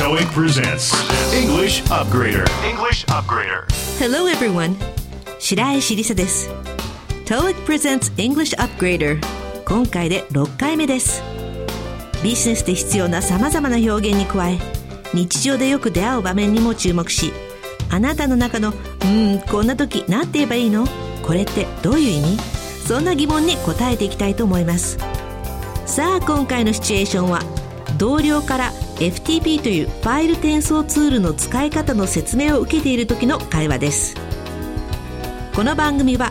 TOEIC presents English Upgrader. English Upgrader. Hello everyone 白石りさです TOEIC presents English Upgrader 今回で6回目ですビジネスで必要な様々な表現に加え日常でよく出会う場面にも注目しあなたの中の「うんこんな時何て言えばいいの？これってどういう意味?」そんな疑問に答えていきたいと思いますさあ今回のシチュエーションは同僚から FTP というファイル転送ツールの使い方の説明を受けている時の会話です。この番組は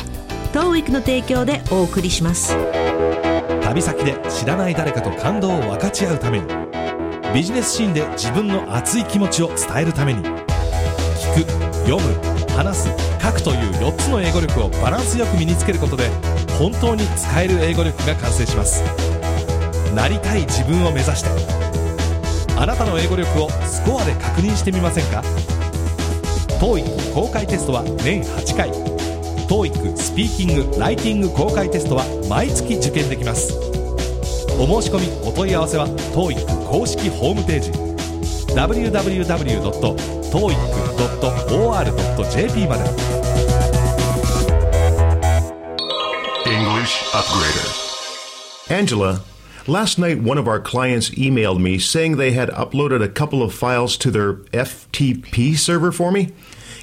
TOEIC の提供でお送りします。旅先で知らない誰かと感動を分かち合うためにビジネスシーンで自分の熱い気持ちを伝えるために聞く読む話す書くという4つの英語力をバランスよく身につけることで本当に使える英語力が完成します。なりたい自分を目指してあなたの英語力をスコアで確認してみませんか？TOEIC 公開テストは年8回。TOEIC スピーキング・ライティング公開テストは毎月受験できます。お申し込みお問い合わせは TOEIC 公式ホームページ。www.toeic.or.jp まで。English Upgrader. Angela, last night one of our clients emailed me saying they had uploaded a couple of files to their FTP server for me.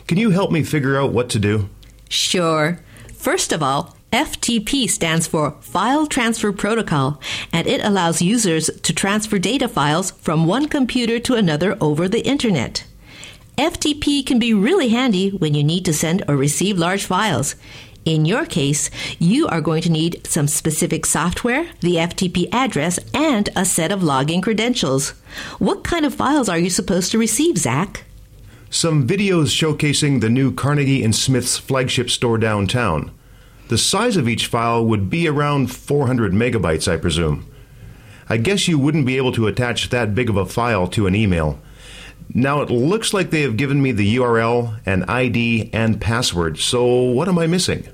Can you help me figure out what to do? Sure. First of all, FTP stands for File Transfer Protocol, and it allows users to transfer data files from one computer to another over the internet. FTP can be really handy when you need to send or receive large files. In your case, you are going to need some specific software, the FTP address, and a set of login credentials. What kind of files are you supposed to receive, Zach? Some videos showcasing the new Carnegie and Smith's flagship store downtown. The size of each file would be around 400 megabytes, I presume. I guess you wouldn't be able to attach that big of a file to an email. Now it looks like they have given me the URL, an ID, and password, so what am I missing?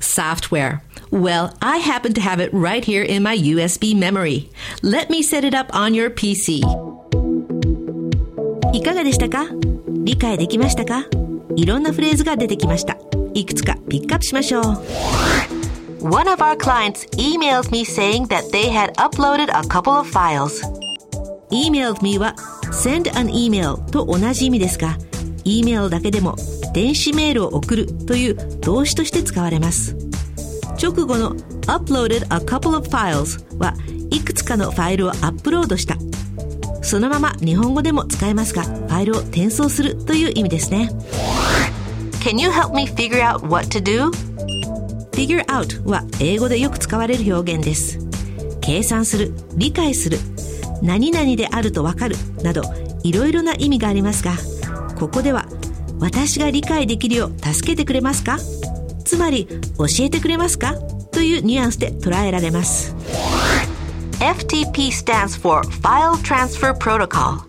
Software. Well, I happen to have it right here in my USB memory. Let me set it up on your PC. いかがでしたか理解できましたかいろんなフレーズが出てきました。いくつかピックアップしましょう。One of our clients emailed me saying that they had uploaded a couple of files. emailed me は send an email と同じ意味ですが、E メールだけでも 電子メールを送るという動詞として使われます。直後の uploaded a couple of files はいくつかのファイルをアップロードした。そのまま日本語でも使えますが、ファイルを転送するという意味ですね。Can you help me figure out what to do? figure out は英語でよく使われる表現です。計算する、理解する、何々であるとわかるなどいろいろな意味がありますが、ここでは私が理解できるよう助けてくれますか？つまり教えてくれますか？というニュアンスで捉えられます。FTP stands for File Transfer Protocol.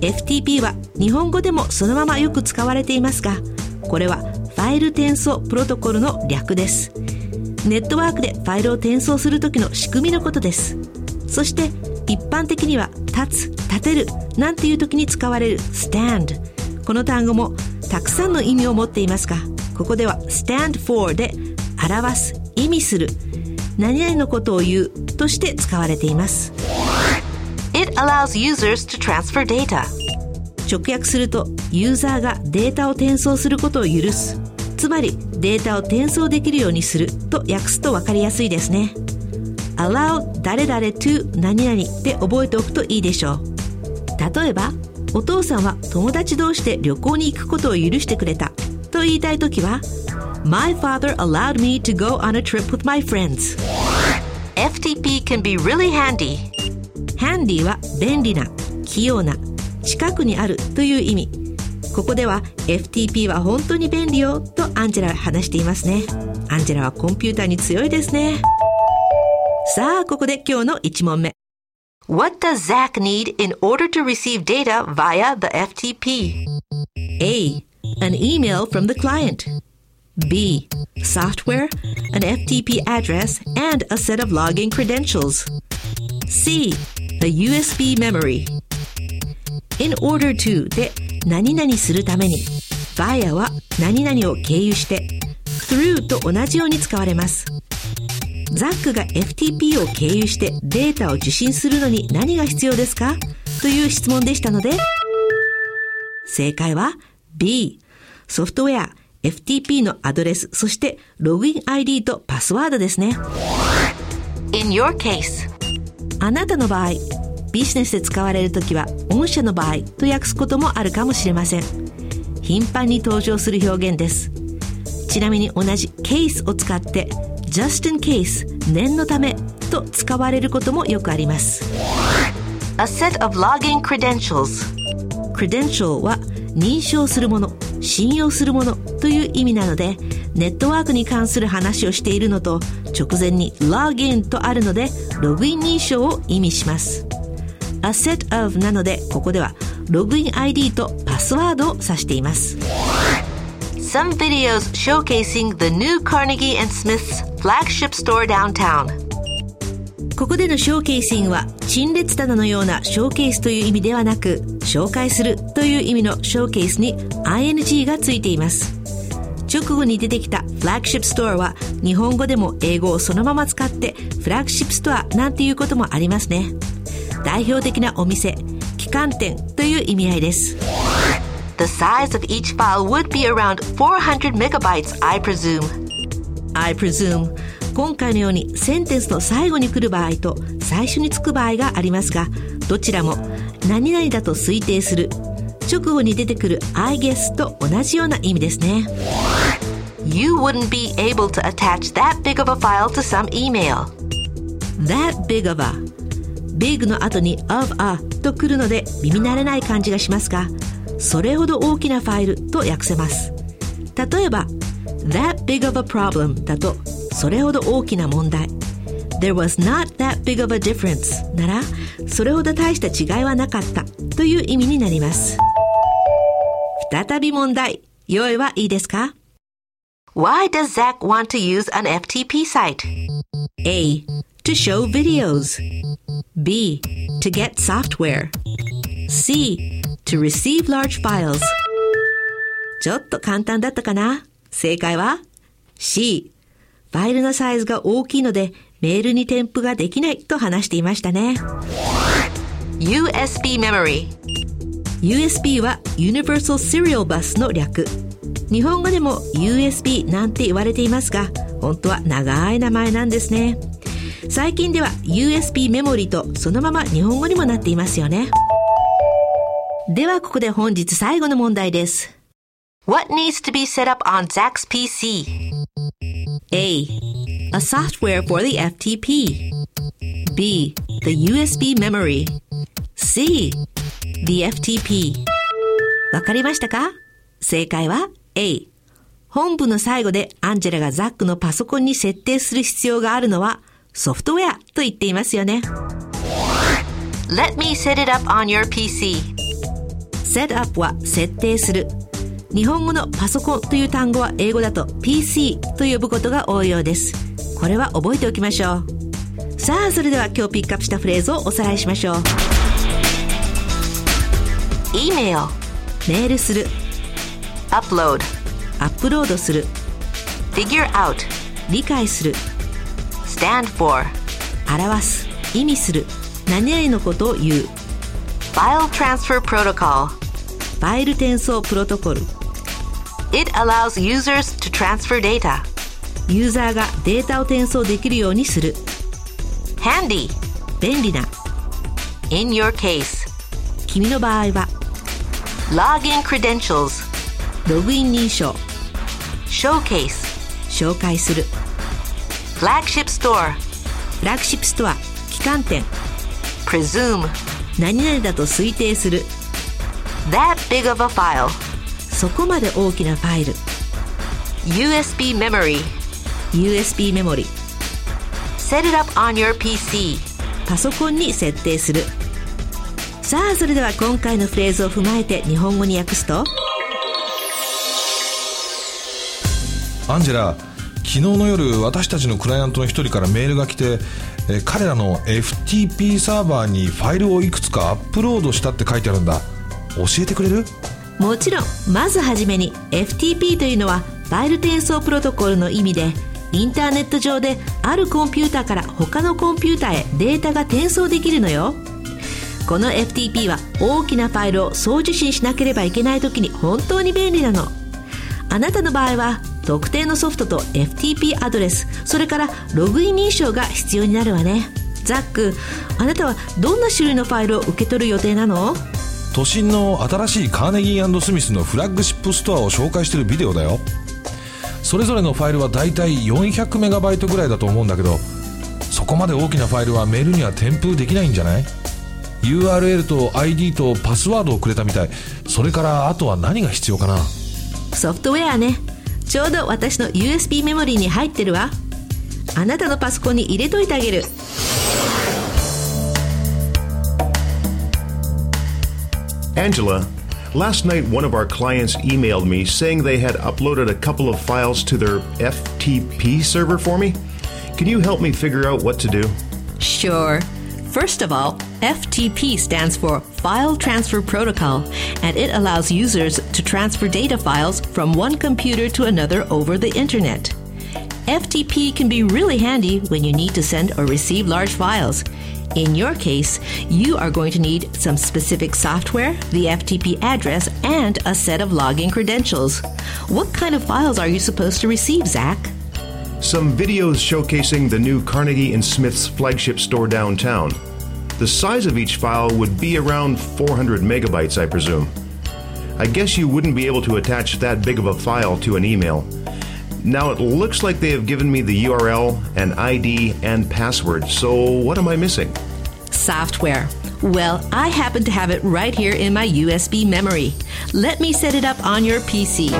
FTP は日本語でもそのままよく使われていますがこれはファイル転送プロトコルの略です。ネットワークでファイルを転送する時の仕組みのことです。そして一般的には立つ立てるなんていう時に使われる stand この単語もたくさんの意味を持っていますがここでは stand for で表す意味する。何々のことを言うとして使われています。It allows users to transfer data. 直訳するとユーザーがデータを転送することを許す。つまりデータを転送できるようにすると訳すと分かりやすいですね。allow 誰々 to 何々で覚えておくといいでしょう。例えばお父さんは友達同士で旅行に行くことを許してくれた。と言いたいときは My father allowed me to go on a trip with my friends. FTP can be really handy. Handy は便利な器用な近くにあるという意味。ここでは FTP は本当に便利よとアンジェラは話していますね。アンジェラはコンピューターに強いですね。さあここで今日の1問目 What does Zach need in order to receive data via the FTP? A. An email from the client. B. Software, an FTP address, and a set of login credentials. C. A USB memory. in order to で何々するために via は何々を経由して through と同じように使われます ザックが FTP を経由してデータを受信するのに何が必要ですか？という質問でしたので正解は B ソフトウェア FTP のアドレスそしてログイン ID とパスワードですね。In your case, あなたの場合ビジネスで使われるときは御社の場合と訳すこともあるかもしれません。頻繁に登場する表現です。ちなみに同じ case を使って just in case 念のためと使われることもよくあります。A set of login credentials. credential は認証するもの信用するものという意味なのでネットワークに関する話をしているのと直前に login とあるのでログイン認証を意味します。A set of なのでここではログイン ID とパスワードを指しています Some videos showcasing the new Carnegie and Smith's flagship store downtown. ここでのショーケーシングは陳列棚のようなショーケースという意味ではなく紹介するという意味のショーケースに ing がついています。直後に出てきた flagship store は日本語でも英語をそのまま使ってフラッグシップストアなんていうこともありますね。代表的なお店旗艦店という意味合いです。The size of each file would be around 400 megabytes, I presume. I presume 今回のようにセンテンスの最後に来る場合と最初につく場合がありますがどちらも何々だと推定する直後に出てくる I guess と同じような意味ですね You wouldn't be able to attach that big of a file to some email. That big of a big の後に of a と来るので耳慣れない感じがしますがそれほど大きなファイルと訳せます例えば That big of a problem だとそれほど大きな問題 There was not that big of a difference ならそれほど大した違いはなかったという意味になります再び問題用意はいいですか Why does Zach want to use an FTP site? A. To show videos. B. To get software. C. To receive large files. ちょっと簡単だったかな？正解は C。ファイルのサイズが大きいのでメールに添付ができないと話していましたね。USB memory. USB は Universal Serial Bus の略。日本語でも USB なんて言われていますが、本当は長い名前なんですね。最近では USB メモリとそのまま日本語にもなっていますよね。ではここで本日最後の問題です。 What needs to be set up on Zach's PC? A. A software for the FTP. B. The USB memory. C. The FTP. わかりましたか正解は A。本文の最後でアンジェラがザックのパソコンに設定する必要があるのはソフトウェアと言っていますよね。 Let me set it up on your PC. Set up は設定する。日本語のパソコンという単語は英語だと PC と呼ぶことが多いようです。これは覚えておきましょう。さあ、それでは今日ピックアップしたフレーズをおさらいしましょう。Email. メールする、Upload. アップロードする、Figure out. 理解する、Stand for. 表す、意味する、何々のことを言う、File transfer protocol. ファイル転送プロトコル、It allows users to transfer data. ユーザーがデータを転送できるようにする、Handy. 便利な、In your case. 君の場合は、Login credentials. ログイン認証、Showcase. 紹介する、Flagship store. フラッグシップストア、旗艦店、Presume. 何々だと推定する、That big of a file. そこまで大きなファイル、USB memory. USB メモリ、Set it up on your PC. パソコンに設定する。さあ、それでは今回のフレーズを踏まえて日本語に訳すと、アンジェラ昨日の夜私たちのクライアントの一人からメールが来てえー彼らの FTP サーバーにファイルをいくつかアップロードしたって書いてあるんだ教えてくれる？もちろんまずはじめに FTP というのはファイル転送プロトコルの意味でインターネット上であるコンピューターから他のコンピューターへデータが転送できるのよ。この FTP は大きなファイルを送受信しなければいけない時に本当に便利なの。あなたの場合は特定のソフトと FTP アドレスそれからログイン認証が必要になるわね。ザックあなたはどんな種類のファイルを受け取る予定なの？都心の新しいカーネギースミスのフラッグシップストアを紹介してるビデオだよ。それぞれのファイルはだいたい400メガバイトぐらいだと思うんだけどそこまで大きなファイルはメールには添付できないんじゃない？URL と ID とパスワードをくれたみたい。それからあとは何が必要かな？ソフトウェアね。ちょうど私の USB メモリーに入ってるわ。あなたのパソコンに入れといてあげる。Angela, last night one of our clients emailed me saying they had uploaded a couple of files to their FTP server for me. Can you help me figure out what to do? Sure. First of all, FTP stands for File Transfer Protocol, and it allows users to transfer data files from one computer to another over the internet. FTP can be really handy when you need to send or receive large files. In your case, you are going to need some specific software, the FTP address, and a set of login credentials. What kind of files are you supposed to receive, Zach? Some videos showcasing the new Carnegie and Smith's flagship store downtown. The size of each file would be around 400 megabytes, I presume. I guess you wouldn't be able to attach that big of a file to an email. Now it looks like they have given me the URL, an ID, and password, so what am I missing? Software. Well, I happen to have it right here in my USB memory. Let me set it up on your PC.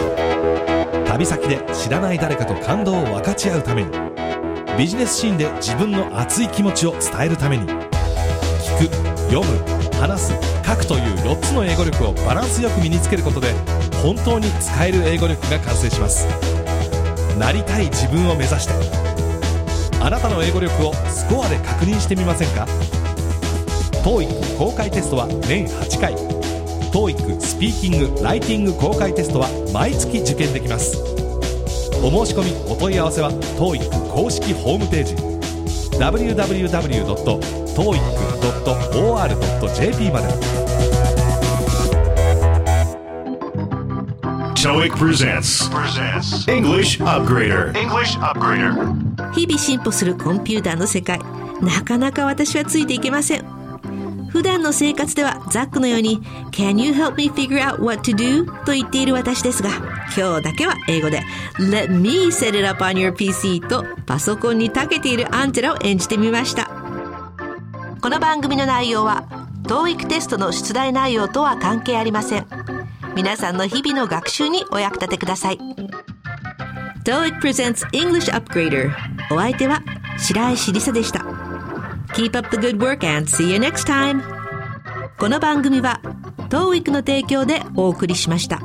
旅先で知らない誰かと感動を分かち合うためにビジネスシーンで自分の熱い気持ちを伝えるために聞く読む話す書くという4つの英語力をバランスよく身につけることで本当に使える英語力が完成しますなりたい自分を目指して。あなたの英語力をスコアで確認してみませんか？TOEIC 公開テストは年8回。TOEIC スピーキング・ライティング公開テストは毎月受験できます。お申し込みお問い合わせは TOEIC 公式ホームページ。www.toeic.or.jp まで。TOEIC presents, presents English Upgrader. English Upgrader. 日々進歩するコンピューターの世界なかなか私はついていけません普段の生活ではザックのように Can you help me figure out what to do? と言っている私ですが今日だけは英語で Let me set it up on your PC とパソコンに長けているアンジェラを演じてみましたこの番組の内容は TOEIC テストの出題内容とは関係ありません皆さんの日々の学習にお役立てください TOEIC presents English Upgrader お相手は白石りさでした Keep up the good work and see you next time この番組は TOEIC の提供でお送りしました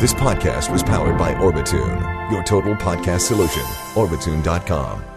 This podcast was powered by Orbitune, your total podcast solution. Orbitune.com.